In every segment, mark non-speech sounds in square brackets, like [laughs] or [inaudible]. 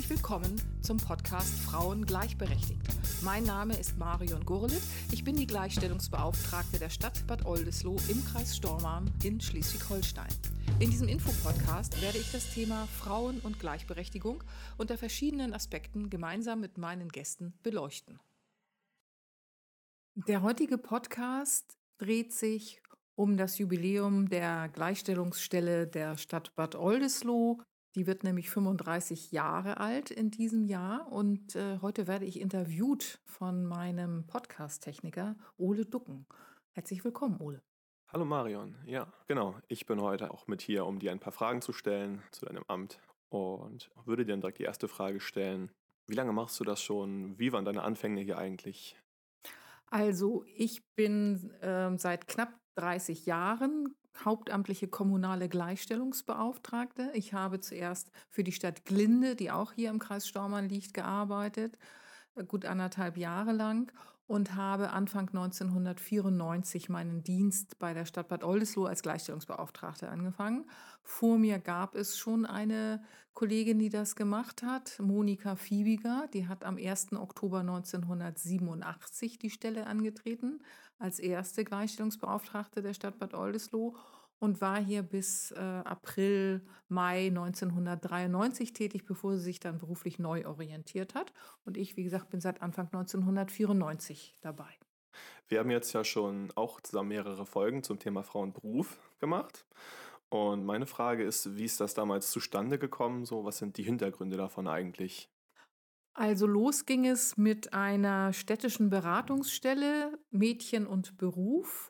Herzlich willkommen zum Podcast Frauen gleichberechtigt. Mein Name ist Marion Gurlitt. Ich bin die Gleichstellungsbeauftragte der Stadt Bad Oldesloe im Kreis Stormarn in Schleswig-Holstein. In diesem Infopodcast werde ich das Thema Frauen und Gleichberechtigung unter verschiedenen Aspekten gemeinsam mit meinen Gästen beleuchten. Der heutige Podcast dreht sich um das Jubiläum der Gleichstellungsstelle der Stadt Bad Oldesloe die wird nämlich 35 Jahre alt in diesem Jahr und äh, heute werde ich interviewt von meinem Podcast-Techniker Ole Ducken. Herzlich willkommen, Ole. Hallo Marion, ja, genau. Ich bin heute auch mit hier, um dir ein paar Fragen zu stellen zu deinem Amt und würde dir dann direkt die erste Frage stellen. Wie lange machst du das schon? Wie waren deine Anfänge hier eigentlich? Also ich bin äh, seit knapp 30 Jahren hauptamtliche kommunale Gleichstellungsbeauftragte. Ich habe zuerst für die Stadt Glinde, die auch hier im Kreis Stormann liegt, gearbeitet, äh, gut anderthalb Jahre lang und habe Anfang 1994 meinen Dienst bei der Stadt Bad Oldesloe als Gleichstellungsbeauftragte angefangen. Vor mir gab es schon eine Kollegin, die das gemacht hat, Monika Fiebiger. Die hat am 1. Oktober 1987 die Stelle angetreten als erste Gleichstellungsbeauftragte der Stadt Bad Oldesloe und war hier bis äh, April, Mai 1993 tätig, bevor sie sich dann beruflich neu orientiert hat. Und ich, wie gesagt, bin seit Anfang 1994 dabei. Wir haben jetzt ja schon auch zusammen mehrere Folgen zum Thema Frauenberuf gemacht. Und meine Frage ist, wie ist das damals zustande gekommen? So, was sind die Hintergründe davon eigentlich? Also los ging es mit einer städtischen Beratungsstelle Mädchen und Beruf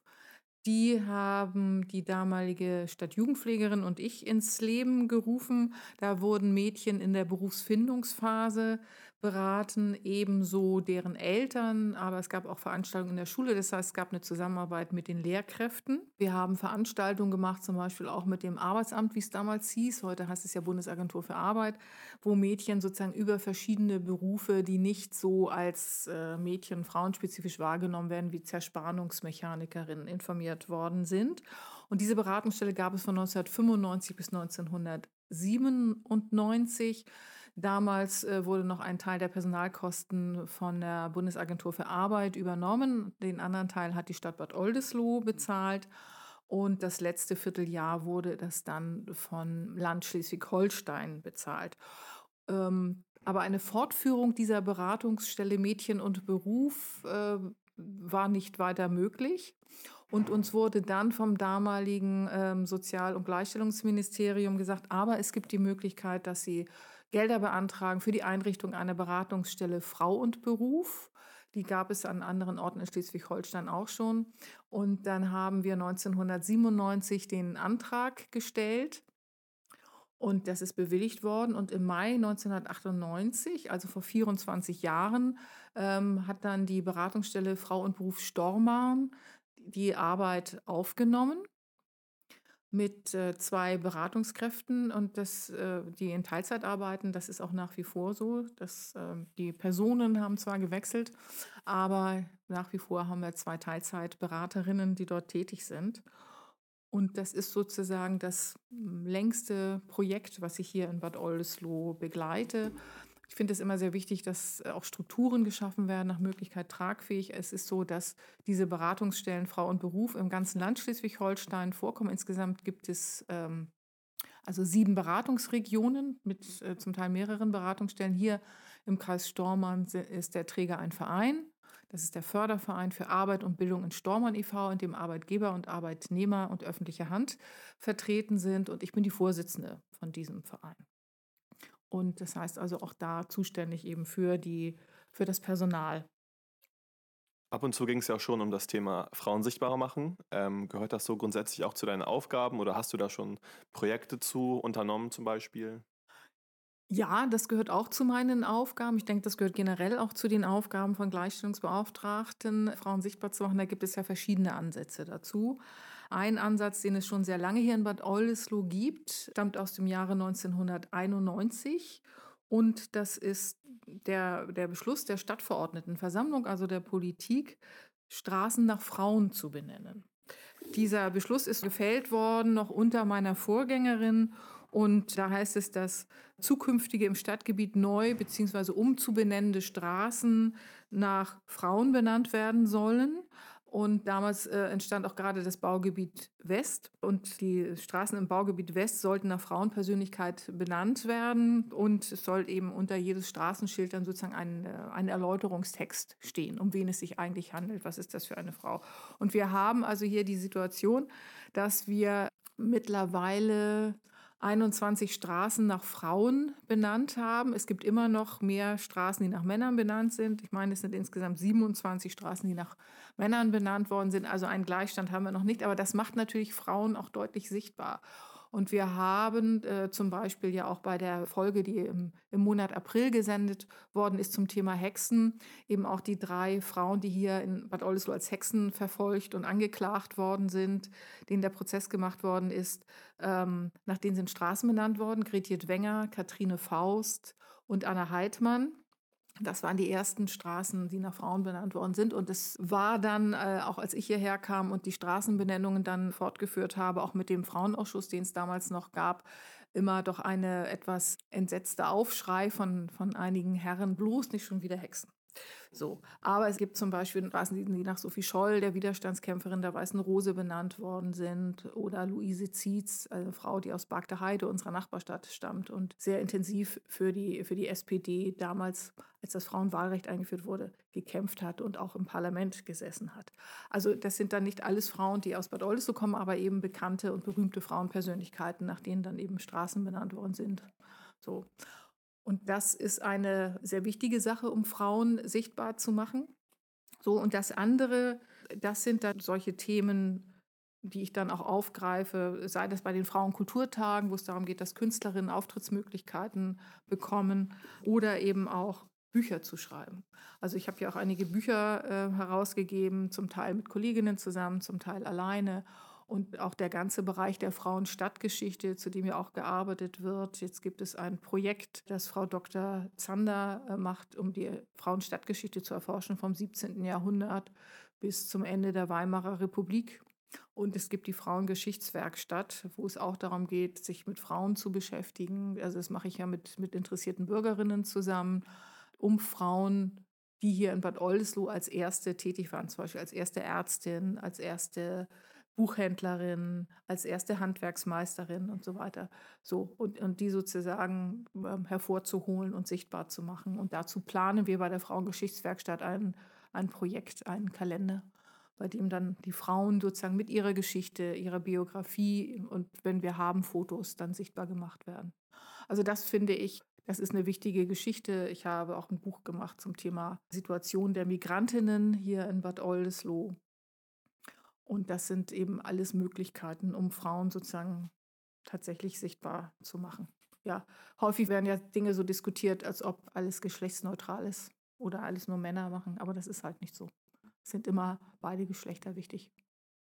die haben die damalige Stadtjugendpflegerin und ich ins Leben gerufen. Da wurden Mädchen in der Berufsfindungsphase beraten, ebenso deren Eltern. Aber es gab auch Veranstaltungen in der Schule. Das heißt, es gab eine Zusammenarbeit mit den Lehrkräften. Wir haben Veranstaltungen gemacht, zum Beispiel auch mit dem Arbeitsamt, wie es damals hieß. Heute heißt es ja Bundesagentur für Arbeit, wo Mädchen sozusagen über verschiedene Berufe, die nicht so als äh, Mädchen- frauenspezifisch wahrgenommen werden, wie Zerspannungsmechanikerinnen informiert informiert worden sind. Und diese Beratungsstelle gab es von 1995 bis 1997. Damals äh, wurde noch ein Teil der Personalkosten von der Bundesagentur für Arbeit übernommen. Den anderen Teil hat die Stadt Bad Oldesloe bezahlt. Und das letzte Vierteljahr wurde das dann von Land Schleswig-Holstein bezahlt. Ähm, aber eine Fortführung dieser Beratungsstelle Mädchen und Beruf äh, war nicht weiter möglich. Und uns wurde dann vom damaligen ähm, Sozial- und Gleichstellungsministerium gesagt, aber es gibt die Möglichkeit, dass Sie Gelder beantragen für die Einrichtung einer Beratungsstelle Frau und Beruf. Die gab es an anderen Orten in Schleswig-Holstein auch schon. Und dann haben wir 1997 den Antrag gestellt und das ist bewilligt worden. Und im Mai 1998, also vor 24 Jahren, ähm, hat dann die Beratungsstelle Frau und Beruf Stormarn die Arbeit aufgenommen mit äh, zwei Beratungskräften und das, äh, die in Teilzeit arbeiten. Das ist auch nach wie vor so. Dass, äh, die Personen haben zwar gewechselt, aber nach wie vor haben wir zwei Teilzeitberaterinnen, die dort tätig sind. Und das ist sozusagen das längste Projekt, was ich hier in Bad Oldesloe begleite. Ich finde es immer sehr wichtig, dass auch Strukturen geschaffen werden, nach Möglichkeit tragfähig. Es ist so, dass diese Beratungsstellen Frau und Beruf im ganzen Land Schleswig-Holstein vorkommen. Insgesamt gibt es ähm, also sieben Beratungsregionen mit äh, zum Teil mehreren Beratungsstellen. Hier im Kreis Stormann ist der Träger ein Verein. Das ist der Förderverein für Arbeit und Bildung in Stormann e.V., in dem Arbeitgeber und Arbeitnehmer und öffentliche Hand vertreten sind. Und ich bin die Vorsitzende von diesem Verein. Und das heißt also auch da zuständig eben für, die, für das Personal. Ab und zu ging es ja auch schon um das Thema Frauen sichtbarer machen. Ähm, gehört das so grundsätzlich auch zu deinen Aufgaben oder hast du da schon Projekte zu unternommen zum Beispiel? Ja, das gehört auch zu meinen Aufgaben. Ich denke, das gehört generell auch zu den Aufgaben von Gleichstellungsbeauftragten, Frauen sichtbar zu machen. Da gibt es ja verschiedene Ansätze dazu. Ein Ansatz, den es schon sehr lange hier in Bad Oldesloe gibt, stammt aus dem Jahre 1991. Und das ist der, der Beschluss der Stadtverordnetenversammlung, also der Politik, Straßen nach Frauen zu benennen. Dieser Beschluss ist gefällt worden, noch unter meiner Vorgängerin. Und da heißt es, dass zukünftige im Stadtgebiet neu bzw. umzubenennende Straßen nach Frauen benannt werden sollen. Und damals äh, entstand auch gerade das Baugebiet West. Und die Straßen im Baugebiet West sollten nach Frauenpersönlichkeit benannt werden. Und es soll eben unter jedes Straßenschild dann sozusagen ein, äh, ein Erläuterungstext stehen, um wen es sich eigentlich handelt. Was ist das für eine Frau? Und wir haben also hier die Situation, dass wir mittlerweile 21 Straßen nach Frauen benannt haben. Es gibt immer noch mehr Straßen, die nach Männern benannt sind. Ich meine, es sind insgesamt 27 Straßen, die nach Männern benannt worden sind. Also einen Gleichstand haben wir noch nicht, aber das macht natürlich Frauen auch deutlich sichtbar. Und wir haben äh, zum Beispiel ja auch bei der Folge, die im, im, Monat April gesendet worden ist zum Thema Hexen, eben auch die drei Frauen, die hier in Bad Oldesloe als Hexen verfolgt und angeklagt worden sind, denen der Prozess gemacht worden ist, ähm, nach denen sind Straßen benannt worden. Gretiet Wenger, Katrine Faust und Anna Heidmann. Das waren die ersten Straßen, die nach Frauen benannt worden sind. Und es war dann, äh, auch als ich hierher kam und die Straßenbenennungen dann fortgeführt habe, auch mit dem Frauenausschuss, den es damals noch gab, immer doch eine etwas entsetzte Aufschrei von, von einigen Herren, bloß nicht schon wieder Hexen. So. Aber es gibt zum Beispiel Straßen, die nach Sophie Scholl, der Widerstandskämpferin der Weißen Rose, benannt worden sind. Oder Luise Zietz, eine Frau, die aus Bagde unserer Nachbarstadt, stammt und sehr intensiv für die, für die SPD damals, als das Frauenwahlrecht eingeführt wurde, gekämpft hat und auch im Parlament gesessen hat. Also das sind dann nicht alles Frauen, die aus Bad Oldesloe kommen, aber eben bekannte und berühmte Frauenpersönlichkeiten, nach denen dann eben Straßen benannt worden sind. So. Und das ist eine sehr wichtige Sache, um Frauen sichtbar zu machen. So, und das andere, das sind dann solche Themen, die ich dann auch aufgreife, sei das bei den Frauenkulturtagen, wo es darum geht, dass Künstlerinnen Auftrittsmöglichkeiten bekommen oder eben auch Bücher zu schreiben. Also ich habe ja auch einige Bücher äh, herausgegeben, zum Teil mit Kolleginnen zusammen, zum Teil alleine und auch der ganze Bereich der Frauenstadtgeschichte, zu dem ja auch gearbeitet wird. Jetzt gibt es ein Projekt, das Frau Dr. Zander äh, macht, um die Frauenstadtgeschichte zu erforschen vom 17. Jahrhundert bis zum Ende der Weimarer Republik. Und es gibt die Frauengeschichtswerkstatt, wo es auch darum geht, sich mit Frauen zu beschäftigen. Also das mache ich ja mit, mit interessierten Bürgerinnen zusammen, um Frauen, die hier in Bad Oldesloe als erste tätig waren, zum Beispiel als erste Ärztin, als erste Buchhändlerin, als erste Handwerksmeisterin und so weiter. So, und, und die sozusagen ähm, hervorzuholen und sichtbar zu machen. Und dazu planen wir bei der Frauengeschichtswerkstatt ein, ein Projekt, einen Kalender, bei dem dann die Frauen sozusagen mit ihrer Geschichte, ihrer Biografie und wenn wir haben Fotos, dann sichtbar gemacht werden. Also das finde ich das ist eine wichtige Geschichte. Ich habe auch ein Buch gemacht zum Thema Situation der Migrantinnen hier in Bad Oldesloe. Und das sind eben alles Möglichkeiten, um Frauen sozusagen tatsächlich sichtbar zu machen. Ja, häufig werden ja Dinge so diskutiert, als ob alles geschlechtsneutral ist oder alles nur Männer machen, aber das ist halt nicht so. Es sind immer beide Geschlechter wichtig.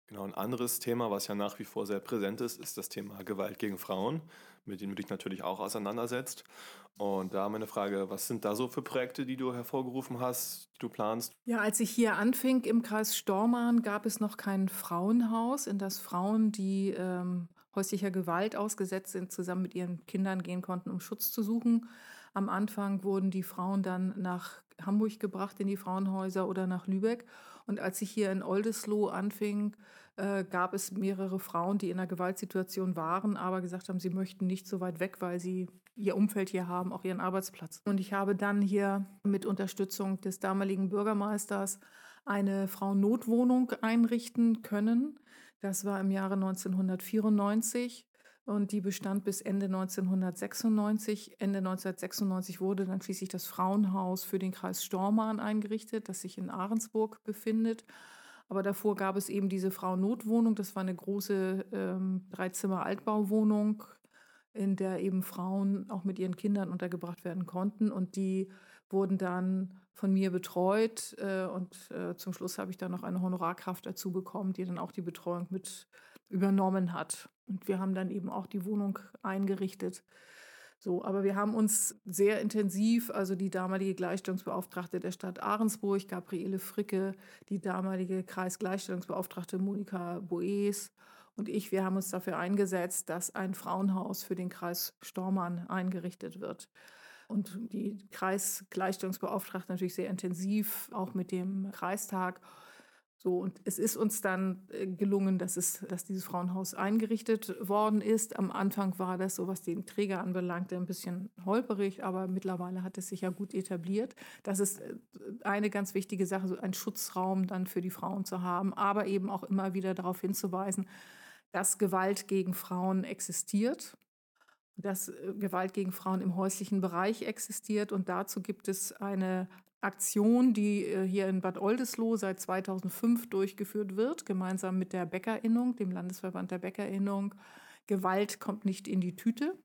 Genau, ein anderes Thema, was ja nach wie vor sehr präsent ist, ist das Thema Gewalt gegen Frauen, mit dem du dich natürlich auch auseinandersetzt. Und da meine Frage, was sind da so für Projekte, die du hervorgerufen hast, die du planst? Ja, als ich hier anfing im Kreis Stormarn, gab es noch kein Frauenhaus, in das Frauen, die ähm, häuslicher Gewalt ausgesetzt sind, zusammen mit ihren Kindern gehen konnten, um Schutz zu suchen. Am Anfang wurden die Frauen dann nach Hamburg gebracht in die Frauenhäuser oder nach Lübeck. Und als ich hier in Oldesloe anfing, äh, gab es mehrere Frauen, die in einer Gewaltsituation waren, aber gesagt haben, sie möchten nicht so weit weg, weil sie ihr Umfeld hier haben, auch ihren Arbeitsplatz. Und ich habe dann hier mit Unterstützung des damaligen Bürgermeisters eine Frauennotwohnung einrichten können. Das war im Jahre 1994 und die bestand bis Ende 1996. Ende 1996 wurde dann schließlich das Frauenhaus für den Kreis Stormarn eingerichtet, das sich in Ahrensburg befindet. Aber davor gab es eben diese Frauennotwohnung. Das war eine große ähm, Dreizimmer-Altbauwohnung, in der eben Frauen auch mit ihren Kindern untergebracht werden konnten. Und die wurden dann von mir betreut. Äh, und äh, zum Schluss habe ich dann noch eine Honorarkraft dazu bekommen, die dann auch die Betreuung mit übernommen hat. Und wir haben dann eben auch die Wohnung eingerichtet. So, aber wir haben uns sehr intensiv, also die damalige Gleichstellungsbeauftragte der Stadt Ahrensburg, Gabriele Fricke, die damalige Kreisgleichstellungsbeauftragte Monika Boes und ich, wir haben uns dafür eingesetzt, dass ein Frauenhaus für den Kreis Stormann eingerichtet wird. Und die Kreisgleichstellungsbeauftragte natürlich sehr intensiv, auch mit dem Kreistag. So, und es ist uns dann äh, gelungen, dass, es, dass dieses Frauenhaus eingerichtet worden ist. Am Anfang war das, so was den Träger anbelangte, ein bisschen holperig, aber mittlerweile hat es sich ja gut etabliert. Das ist äh, eine ganz wichtige Sache, so einen Schutzraum dann für die Frauen zu haben, aber eben auch immer wieder darauf hinzuweisen, dass Gewalt gegen Frauen existiert, dass äh, Gewalt gegen Frauen im häuslichen Bereich existiert. Und dazu gibt es eine Aktion, die äh, hier in Bad Oldesloe seit 2005 durchgeführt wird, gemeinsam mit der Bäckerinnung, dem Landesverband der Bäckerinnung. Gewalt kommt nicht in die Tüte.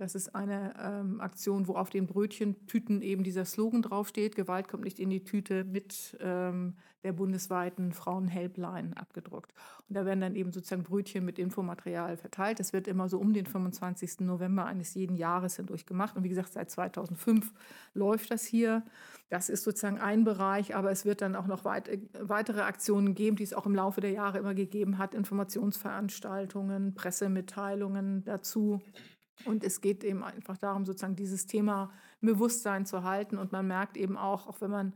Das ist eine ähm, Aktion, wo auf den Brötchentüten eben dieser Slogan draufsteht, Gewalt kommt nicht in die Tüte mit ähm, der bundesweiten Frauen-Helpline abgedruckt. Und da werden dann eben sozusagen Brötchen mit Infomaterial verteilt. Das wird immer so um den 25. November eines jeden Jahres hindurch gemacht. Und wie gesagt, seit 2005 läuft das hier. Das ist sozusagen ein Bereich, aber es wird dann auch noch weit, äh, weitere Aktionen geben, die es auch im Laufe der Jahre immer gegeben hat. Informationsveranstaltungen, Pressemitteilungen dazu. Und es geht eben einfach darum, sozusagen dieses Thema Bewusstsein zu halten. Und man merkt eben auch, auch wenn man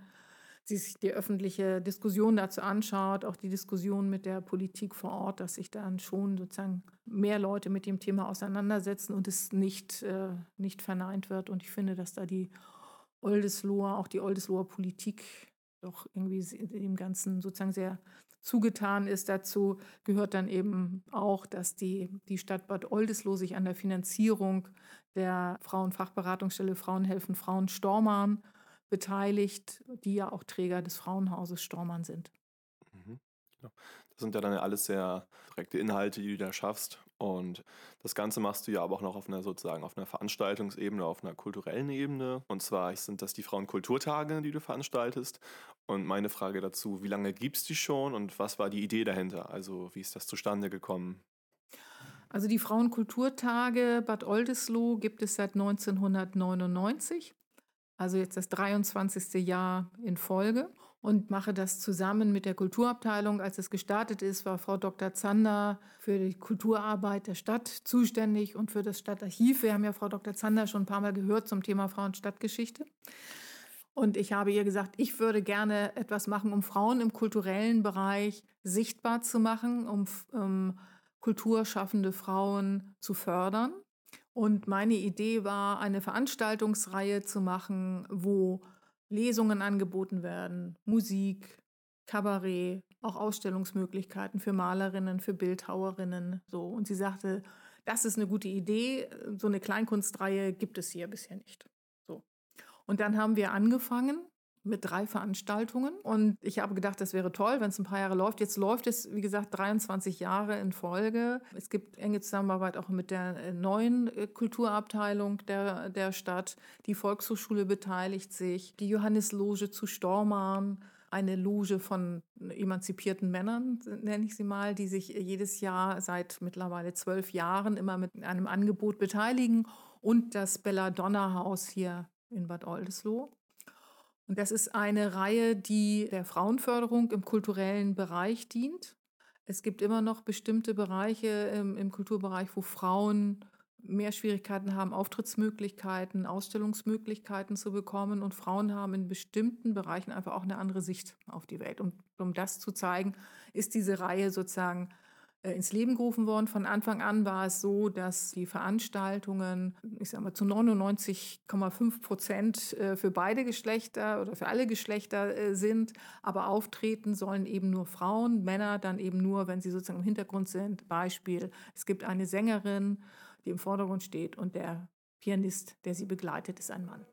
sich die öffentliche Diskussion dazu anschaut, auch die Diskussion mit der Politik vor Ort, dass sich dann schon sozusagen mehr Leute mit dem Thema auseinandersetzen und es nicht, äh, nicht verneint wird. Und ich finde, dass da die Oldesloher, auch die Oldesloher Politik doch irgendwie dem Ganzen sozusagen sehr zugetan ist. Dazu gehört dann eben auch, dass die, die Stadt Bad Oldesloe sich an der Finanzierung der Frauenfachberatungsstelle Frauen helfen Frauen Stormann beteiligt, die ja auch Träger des Frauenhauses Stormann sind. Mhm. Das sind ja dann alles sehr direkte Inhalte, die du da schaffst. Und das Ganze machst du ja aber auch noch auf einer sozusagen auf einer Veranstaltungsebene, auf einer kulturellen Ebene. Und zwar sind das die Frauenkulturtage, die du veranstaltest. Und meine Frage dazu, wie lange gibt es die schon und was war die Idee dahinter? Also wie ist das zustande gekommen? Also die Frauenkulturtage Bad Oldesloe gibt es seit 1999, also jetzt das 23. Jahr in Folge und mache das zusammen mit der Kulturabteilung. Als es gestartet ist, war Frau Dr. Zander für die Kulturarbeit der Stadt zuständig und für das Stadtarchiv. Wir haben ja Frau Dr. Zander schon ein paar Mal gehört zum Thema Frau- und Stadtgeschichte. Und ich habe ihr gesagt, ich würde gerne etwas machen, um Frauen im kulturellen Bereich sichtbar zu machen, um, um kulturschaffende Frauen zu fördern. Und meine Idee war, eine Veranstaltungsreihe zu machen, wo Lesungen angeboten werden, Musik, Kabarett, auch Ausstellungsmöglichkeiten für Malerinnen, für Bildhauerinnen. So. Und sie sagte, das ist eine gute Idee. So eine Kleinkunstreihe gibt es hier bisher nicht. Und dann haben wir angefangen mit drei Veranstaltungen. Und ich habe gedacht, das wäre toll, wenn es ein paar Jahre läuft. Jetzt läuft es, wie gesagt, 23 Jahre in Folge. Es gibt enge Zusammenarbeit auch mit der äh, neuen äh, Kulturabteilung der, der Stadt. Die Volkshochschule beteiligt sich, die Johannesloge zu Stormarn, eine Loge von emanzipierten Männern, nenne ich sie mal, die sich jedes Jahr seit mittlerweile zwölf Jahren immer mit einem Angebot beteiligen. Und das Belladonna-Haus hier in Bad Oldesloe. Und das ist eine Reihe, die der Frauenförderung im kulturellen Bereich dient. Es gibt immer noch bestimmte Bereiche im, im Kulturbereich, wo Frauen mehr Schwierigkeiten haben, Auftrittsmöglichkeiten, Ausstellungsmöglichkeiten zu bekommen. Und Frauen haben in bestimmten Bereichen einfach auch eine andere Sicht auf die Welt. Und um das zu zeigen, ist diese Reihe sozusagen ins Leben gerufen worden. Von Anfang an war es so, dass die Veranstaltungen, ich sage mal zu 99,5 Prozent äh, für beide Geschlechter oder für alle Geschlechter äh, sind, aber auftreten sollen eben nur Frauen, Männer dann eben nur, wenn sie sozusagen im Hintergrund sind. Beispiel, es gibt eine Sängerin, die im Vordergrund steht und der Pianist, der sie begleitet, ist ein Mann.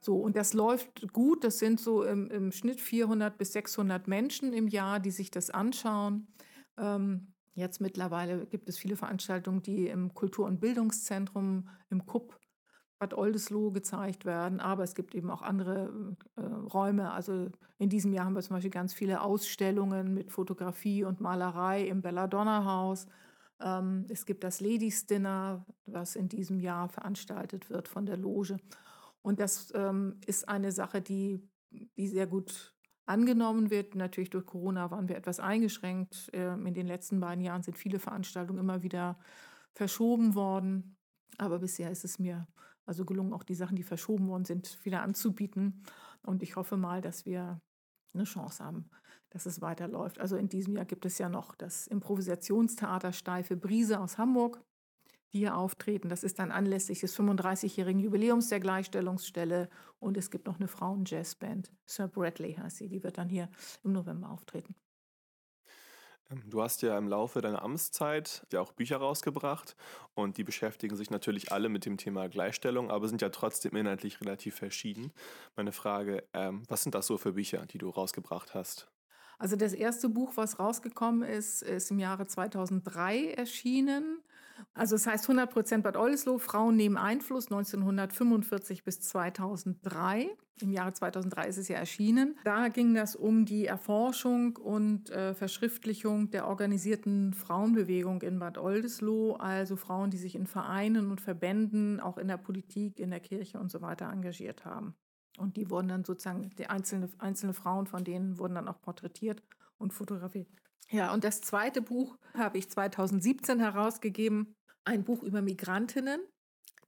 So, und das läuft gut. Das sind so im, im Schnitt 400 bis 600 Menschen im Jahr, die sich das anschauen. Ähm, Jetzt mittlerweile gibt es viele Veranstaltungen, die im Kultur- und Bildungszentrum im KUP Bad Oldesloe gezeigt werden, aber es gibt eben auch andere äh, Räume. Also in diesem Jahr haben wir zum Beispiel ganz viele Ausstellungen mit Fotografie und Malerei im Belladonna Haus. Ähm, es gibt das Ladies Dinner, was in diesem Jahr veranstaltet wird von der Loge. Und das ähm, ist eine Sache, die, die sehr gut angenommen wird. Natürlich durch Corona waren wir etwas eingeschränkt. Ähm, in den letzten beiden Jahren sind viele Veranstaltungen immer wieder verschoben worden. Aber bisher ist es mir also gelungen, auch die Sachen, die verschoben worden sind, wieder anzubieten. Und ich hoffe mal, dass wir eine Chance haben, dass es weiterläuft. Also in diesem Jahr gibt es ja noch das Improvisationstheater Steife Brise aus Hamburg, die hier auftreten. Das ist dann anlässlich des 35-jährigen Jubiläums der Gleichstellungsstelle. Und es gibt noch eine Frauen-Jazzband, Sir Bradley heißt sie, die wird dann hier im November auftreten. Ähm, du hast ja im Laufe deiner Amtszeit ja auch Bücher rausgebracht und die beschäftigen sich natürlich alle mit dem Thema Gleichstellung, aber sind ja trotzdem inhaltlich relativ verschieden. Meine Frage, ähm, was sind das so für Bücher, die du rausgebracht hast? Also das erste Buch, was rausgekommen ist, ist im Jahre 2003 erschienen. Also es heißt 100% Bad Oldesloe, Frauen nehmen Einfluss 1945 bis 2003. Im Jahre 2003 ist es ja erschienen. Da ging das um die Erforschung und äh, Verschriftlichung der organisierten Frauenbewegung in Bad Oldesloe, also Frauen, die sich in Vereinen und Verbänden, auch in der Politik, in der Kirche und so weiter engagiert haben. Und die wurden dann sozusagen, die einzelne, einzelne Frauen von denen wurden dann auch porträtiert und fotografiert. Ja, und das zweite Buch habe ich 2017 herausgegeben, ein Buch über Migrantinnen,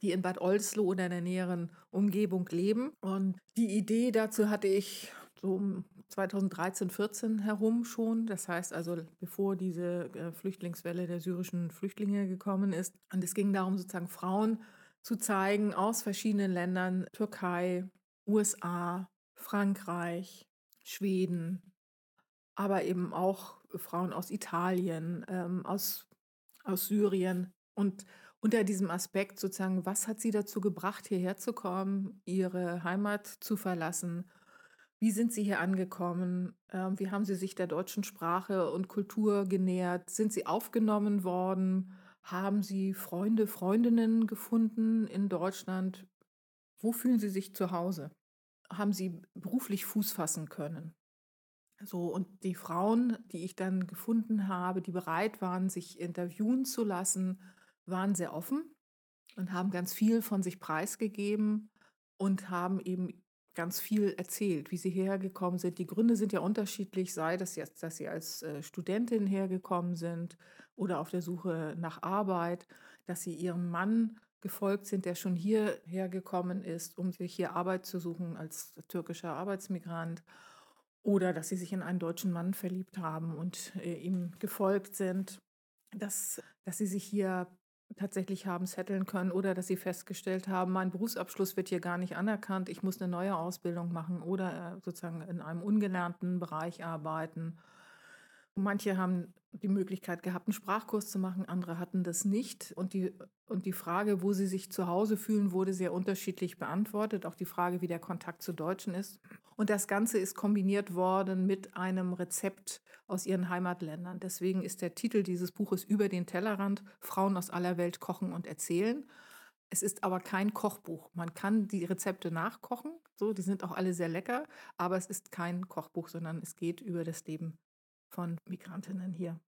die in Bad Oldesloe oder in der näheren Umgebung leben. Und die Idee dazu hatte ich so um 2013, 14 herum schon. Das heißt also, bevor diese äh, Flüchtlingswelle der syrischen Flüchtlinge gekommen ist. Und es ging darum, sozusagen Frauen zu zeigen aus verschiedenen Ländern, Türkei, USA, Frankreich, Schweden, aber eben auch Frauen aus Italien, ähm, aus, aus Syrien. Und unter diesem Aspekt sozusagen, was hat sie dazu gebracht, hierher zu kommen, ihre Heimat zu verlassen? Wie sind sie hier angekommen? Ähm, wie haben sie sich der deutschen Sprache und Kultur genähert? Sind sie aufgenommen worden? Haben sie Freunde, Freundinnen gefunden in Deutschland? Wo fühlen sie sich zu Hause? Haben sie beruflich Fuß fassen können? So, und die Frauen, die ich dann gefunden habe, die bereit waren, sich interviewen zu lassen, waren sehr offen und haben ganz viel von sich preisgegeben und haben eben ganz viel erzählt, wie sie hergekommen sind. Die Gründe sind ja unterschiedlich, sei das jetzt, dass sie als äh, Studentin hergekommen sind oder auf der Suche nach Arbeit, dass sie ihrem Mann gefolgt sind, der schon hierher gekommen ist, um sich hier Arbeit zu suchen als türkischer Arbeitsmigrant oder dass sie sich in einen deutschen Mann verliebt haben und äh, ihm gefolgt sind, dass, dass sie sich hier tatsächlich haben setteln können oder dass sie festgestellt haben, mein Berufsabschluss wird hier gar nicht anerkannt, ich muss eine neue Ausbildung machen oder äh, sozusagen in einem ungelernten Bereich arbeiten. Manche haben die Möglichkeit gehabt, einen Sprachkurs zu machen, andere hatten das nicht. Und die, und die Frage, wo sie sich zu Hause fühlen, wurde sehr unterschiedlich beantwortet. Auch die Frage, wie der Kontakt zu Deutschen ist. Und das Ganze ist kombiniert worden mit einem Rezept aus ihren Heimatländern. Deswegen ist der Titel dieses Buches Über den Tellerrand, Frauen aus aller Welt kochen und erzählen. Es ist aber kein Kochbuch. Man kann die Rezepte nachkochen, so, die sind auch alle sehr lecker, aber es ist kein Kochbuch, sondern es geht über das Leben von Migrantinnen hier.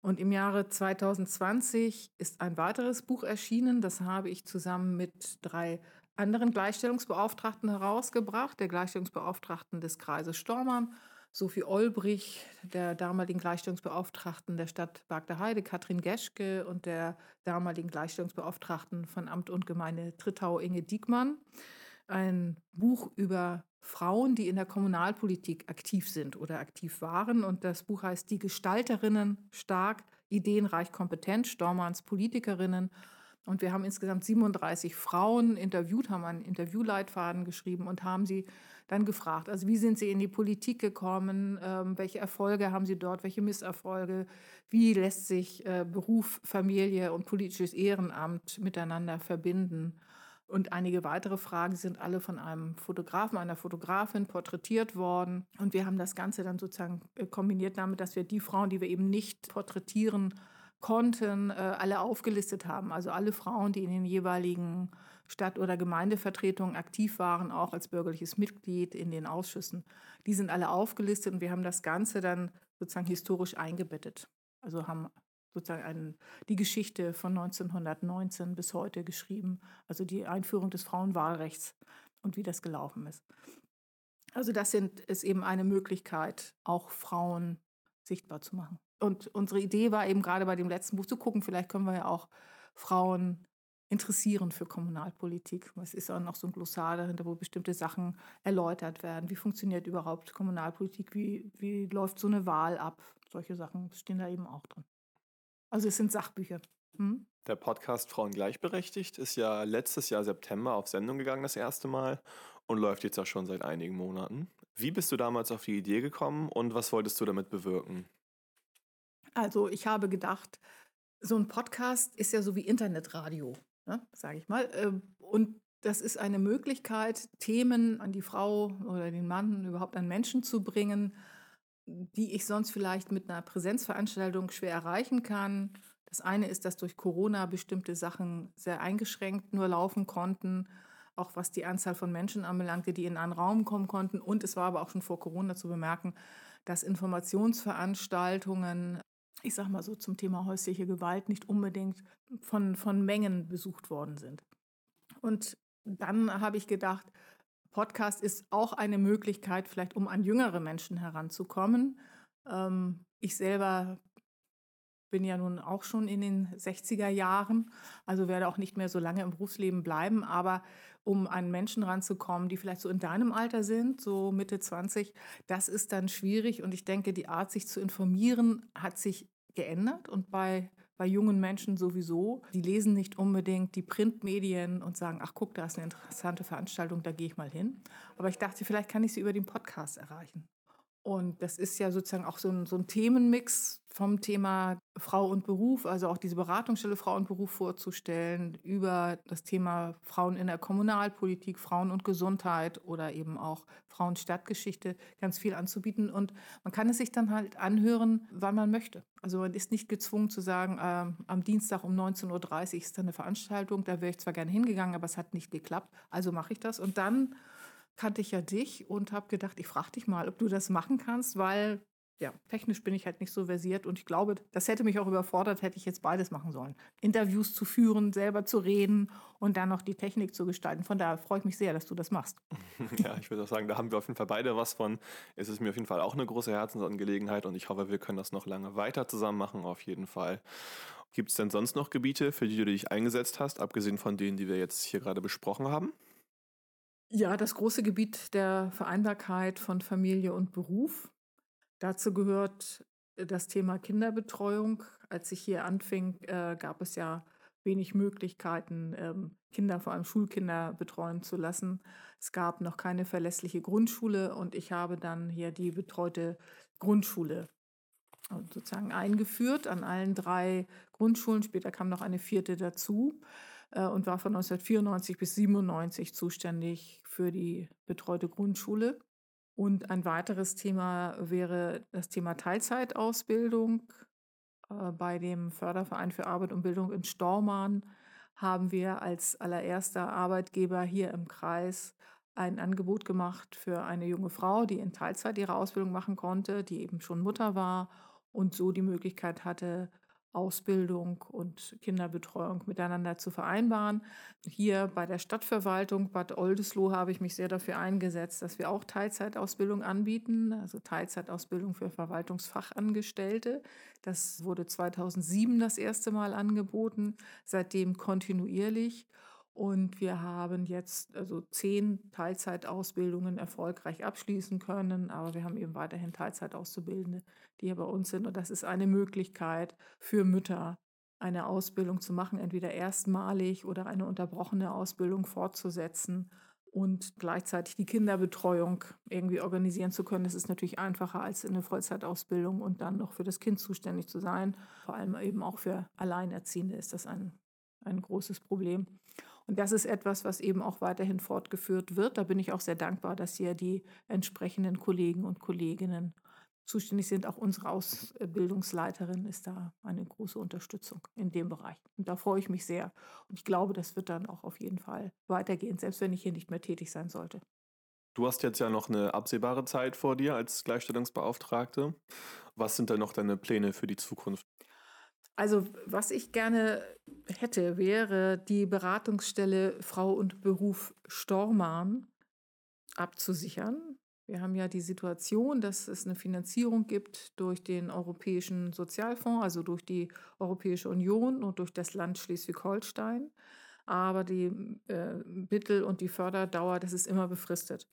Und im Jahre 2020 ist ein weiteres Buch erschienen. Das habe ich zusammen mit drei anderen Gleichstellungsbeauftragten herausgebracht. Der Gleichstellungsbeauftragten des Kreises Stormann, Sophie Olbrich, der damaligen Gleichstellungsbeauftragten der Stadt Bagdaheide, Katrin Geschke und der damaligen Gleichstellungsbeauftragten von Amt und Gemeinde Trittau, Inge Diekmann. Ein Buch über Frauen, die in der Kommunalpolitik aktiv sind oder aktiv waren. Und das Buch heißt Die Gestalterinnen stark, ideenreich, kompetent, Stormanns Politikerinnen. Und wir haben insgesamt 37 Frauen interviewt, haben einen Interviewleitfaden geschrieben und haben sie dann gefragt, also wie sind sie in die Politik gekommen, ähm, welche Erfolge haben sie dort, welche Misserfolge, wie lässt sich äh, Beruf, Familie und politisches Ehrenamt miteinander verbinden. Und einige weitere Fragen sind alle von einem Fotografen, einer Fotografin porträtiert worden. Und wir haben das Ganze dann sozusagen äh, kombiniert damit, dass wir die Frauen, die wir eben nicht porträtieren konnten, äh, alle aufgelistet haben. Also alle Frauen, die in den jeweiligen Stadt- oder Gemeindevertretungen aktiv waren, auch als bürgerliches Mitglied in den Ausschüssen. Die sind alle aufgelistet und wir haben das Ganze dann sozusagen historisch eingebettet. Also haben sozusagen einen, die Geschichte von 1919 bis heute geschrieben, also die Einführung des Frauenwahlrechts und wie das gelaufen ist. Also das sind, ist eben eine Möglichkeit, auch Frauen sichtbar zu machen. Und unsere Idee war eben gerade bei dem letzten Buch zu gucken, vielleicht können wir ja auch Frauen interessieren für Kommunalpolitik. Es ist auch noch so ein Glossar dahinter, wo bestimmte Sachen erläutert werden. Wie funktioniert überhaupt Kommunalpolitik? Wie, wie läuft so eine Wahl ab? Solche Sachen stehen da eben auch drin. Also es sind Sachbücher. Hm? Der Podcast Frauen gleichberechtigt ist ja letztes Jahr September auf Sendung gegangen das erste Mal und läuft jetzt auch schon seit einigen Monaten. Wie bist du damals auf die Idee gekommen und was wolltest du damit bewirken? Also ich habe gedacht, so ein Podcast ist ja so wie Internetradio, ne, sage ich mal. Ähm, und das ist eine Möglichkeit, Themen an die Frau oder den Mann, überhaupt an Menschen zu bringen, die ich sonst vielleicht mit einer Präsenzveranstaltung schwer erreichen kann. Das eine ist, dass durch Corona bestimmte Sachen sehr eingeschränkt nur laufen konnten, auch was die Anzahl von Menschen anbelangte, die in einen Raum kommen konnten. Und es war aber auch schon vor Corona zu bemerken, dass Informationsveranstaltungen ich sag mal so, zum Thema häusliche Gewalt nicht unbedingt von, von Mengen besucht worden sind. Und dann habe ich gedacht, Podcast ist auch eine Möglichkeit, vielleicht um an jüngere Menschen heranzukommen. Ähm, ich selber bin ja nun auch schon in den 60er Jahren, also werde auch nicht mehr so lange im Berufsleben bleiben, aber um an Menschen ranzukommen, die vielleicht so in deinem Alter sind, so Mitte 20, das ist dann schwierig. Und ich denke, die Art, sich zu informieren, hat sich geändert. Und bei, bei jungen Menschen sowieso. Die lesen nicht unbedingt die Printmedien und sagen, ach guck, da ist eine interessante Veranstaltung, da gehe ich mal hin. Aber ich dachte, vielleicht kann ich sie über den Podcast erreichen. Und das ist ja sozusagen auch so ein, so ein Themenmix vom Thema Frau und Beruf, also auch diese Beratungsstelle Frau und Beruf vorzustellen, über das Thema Frauen in der Kommunalpolitik, Frauen und Gesundheit oder eben auch Frauenstadtgeschichte ganz viel anzubieten. Und man kann es sich dann halt anhören, wann man möchte. Also man ist nicht gezwungen zu sagen, äh, am Dienstag um 19.30 Uhr ist da eine Veranstaltung, da wäre ich zwar gerne hingegangen, aber es hat nicht geklappt, also mache ich das. Und dann kannte ich ja dich und habe gedacht, ich frage dich mal, ob du das machen kannst, weil ja, technisch bin ich halt nicht so versiert und ich glaube, das hätte mich auch überfordert, hätte ich jetzt beides machen sollen. Interviews zu führen, selber zu reden und dann noch die Technik zu gestalten. Von daher freue ich mich sehr, dass du das machst. [laughs] Ja, ich würde auch sagen, da haben wir auf jeden Fall beide was von. Es ist mir auf jeden Fall auch eine große Herzensangelegenheit und ich hoffe, wir können das noch lange weiter zusammen machen, auf jeden Fall. Gibt es denn sonst noch Gebiete, für die du dich eingesetzt hast, abgesehen von denen, die wir jetzt hier gerade besprochen haben? Ja, das große Gebiet der Vereinbarkeit von Familie und Beruf. Dazu gehört äh, das Thema Kinderbetreuung. Als ich hier anfing, äh, gab es ja wenig Möglichkeiten, ähm, Kinder, vor allem Schulkinder, betreuen zu lassen. Es gab noch keine verlässliche Grundschule und ich habe dann hier die betreute Grundschule äh, sozusagen eingeführt an allen drei Grundschulen. Später kam noch eine vierte dazu. Äh, und war von 1994 bis 97 zuständig für die betreute Grundschule. Und ein weiteres Thema wäre das Thema Teilzeitausbildung. Äh, bei dem Förderverein für Arbeit und Bildung in Stormarn haben wir als allererster Arbeitgeber hier im Kreis ein Angebot gemacht für eine junge Frau, die in Teilzeit ihre Ausbildung machen konnte, die eben schon Mutter war und so die Möglichkeit hatte, Ausbildung und Kinderbetreuung miteinander zu vereinbaren. Hier bei der Stadtverwaltung Bad Oldesloe habe ich mich sehr dafür eingesetzt, dass wir auch Teilzeitausbildung anbieten, also Teilzeitausbildung für Verwaltungsfachangestellte. Das wurde 2007 das erste Mal angeboten, seitdem kontinuierlich. Und wir haben jetzt also zehn Teilzeitausbildungen erfolgreich abschließen können, aber wir haben eben weiterhin Teilzeitauszubildende, die hier bei uns sind. Und das ist eine Möglichkeit für Mütter, eine Ausbildung zu machen, entweder erstmalig oder eine unterbrochene Ausbildung fortzusetzen und gleichzeitig die Kinderbetreuung irgendwie organisieren zu können. Das ist natürlich einfacher als in eine Vollzeitausbildung und dann noch für das Kind zuständig zu sein. Vor allem eben auch für Alleinerziehende ist das ein, ein großes Problem. Und das ist etwas, was eben auch weiterhin fortgeführt wird. Da bin ich auch sehr dankbar, dass hier die entsprechenden Kollegen und Kolleginnen zuständig sind. Auch unsere Ausbildungsleiterin ist da eine große Unterstützung in dem Bereich. Und da freue ich mich sehr. Und ich glaube, das wird dann auch auf jeden Fall weitergehen, selbst wenn ich hier nicht mehr tätig sein sollte. Du hast jetzt ja noch eine absehbare Zeit vor dir als Gleichstellungsbeauftragte. Was sind denn noch deine Pläne für die Zukunft? Also was ich gerne hätte, wäre die Beratungsstelle Frau und Beruf Stormarn abzusichern. Wir haben ja die Situation, dass es eine Finanzierung gibt durch den Europäischen Sozialfonds, also durch die Europäische Union und durch das Land Schleswig-Holstein. Aber die äh, Mittel und die Förderdauer, das ist immer befristet.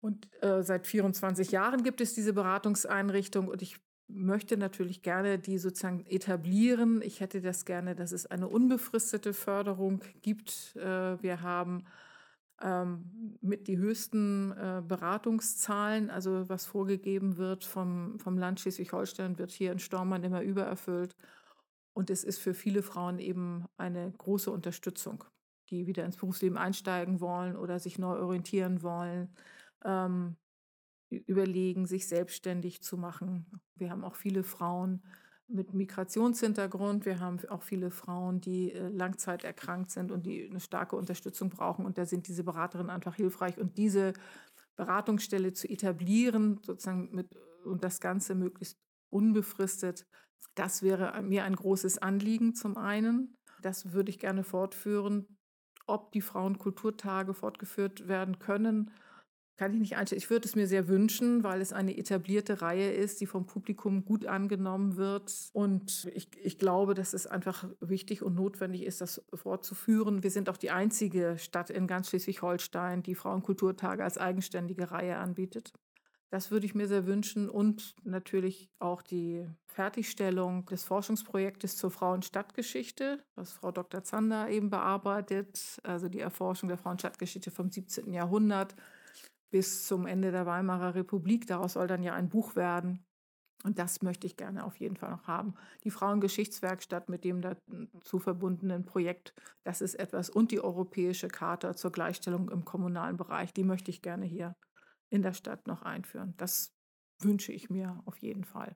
Und äh, seit 24 Jahren gibt es diese Beratungseinrichtung und ich möchte natürlich gerne die sozusagen etablieren. Ich hätte das gerne, dass es eine unbefristete Förderung gibt. Äh, wir haben ähm, mit die höchsten äh, Beratungszahlen, also was vorgegeben wird vom, vom Land Schleswig-Holstein, wird hier in Stormann immer übererfüllt. Und es ist für viele Frauen eben eine große Unterstützung, die wieder ins Berufsleben einsteigen wollen oder sich neu orientieren wollen, ähm, überlegen, sich selbstständig zu machen. Wir haben auch viele Frauen, mit Migrationshintergrund. Wir haben auch viele Frauen, die äh, langzeiterkrankt sind und die eine starke Unterstützung brauchen. Und da sind diese Beraterinnen einfach hilfreich. Und diese Beratungsstelle zu etablieren, sozusagen mit und das Ganze möglichst unbefristet, das wäre mir ein großes Anliegen zum einen. Das würde ich gerne fortführen. Ob die Frauenkulturtage fortgeführt werden können, kann ich nicht einstellen. Ich würde es mir sehr wünschen, weil es eine etablierte Reihe ist, die vom Publikum gut angenommen wird. Und ich, ich glaube, dass es einfach wichtig und notwendig ist, das fortzuführen. Wir sind auch die einzige Stadt in ganz Schleswig-Holstein, die Frauenkulturtage als eigenständige Reihe anbietet. Das würde ich mir sehr wünschen und natürlich auch die Fertigstellung des Forschungsprojektes zur Frauenstadtgeschichte, was Frau Dr. Zander eben bearbeitet, also die Erforschung der Frauenstadtgeschichte vom 17. Jahrhundert bis zum Ende der Weimarer Republik. Daraus soll dann ja ein Buch werden. Und das möchte ich gerne auf jeden Fall noch haben. Die Frauengeschichtswerkstatt mit dem dazu verbundenen Projekt, das ist etwas. Und die Europäische Charta zur Gleichstellung im kommunalen Bereich, die möchte ich gerne hier in der Stadt noch einführen. Das wünsche ich mir auf jeden Fall.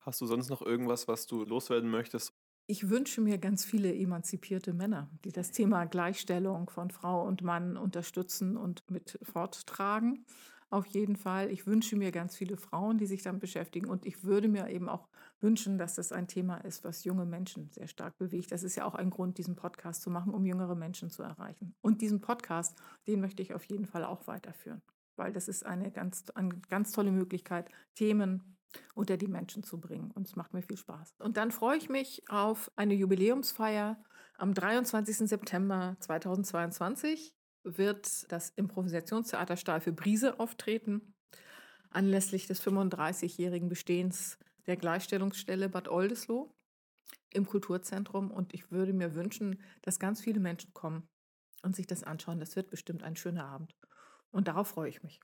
Hast du sonst noch irgendwas, was du loswerden möchtest? Ich wünsche mir ganz viele emanzipierte Männer, die das Thema Gleichstellung von Frau und Mann unterstützen und mit forttragen. Auf jeden Fall. Ich wünsche mir ganz viele Frauen, die sich damit beschäftigen. Und ich würde mir eben auch wünschen, dass das ein Thema ist, was junge Menschen sehr stark bewegt. Das ist ja auch ein Grund, diesen Podcast zu machen, um jüngere Menschen zu erreichen. Und diesen Podcast, den möchte ich auf jeden Fall auch weiterführen, weil das ist eine ganz, eine ganz tolle Möglichkeit, Themen unter die Menschen zu bringen. Und es macht mir viel Spaß. Und dann freue ich mich auf eine Jubiläumsfeier. Am 23. September 2022 wird das Improvisationstheater Stahl für Brise auftreten, anlässlich des 35-jährigen Bestehens der Gleichstellungsstelle Bad Oldesloe im Kulturzentrum. Und ich würde mir wünschen, dass ganz viele Menschen kommen und sich das anschauen. Das wird bestimmt ein schöner Abend. Und darauf freue ich mich.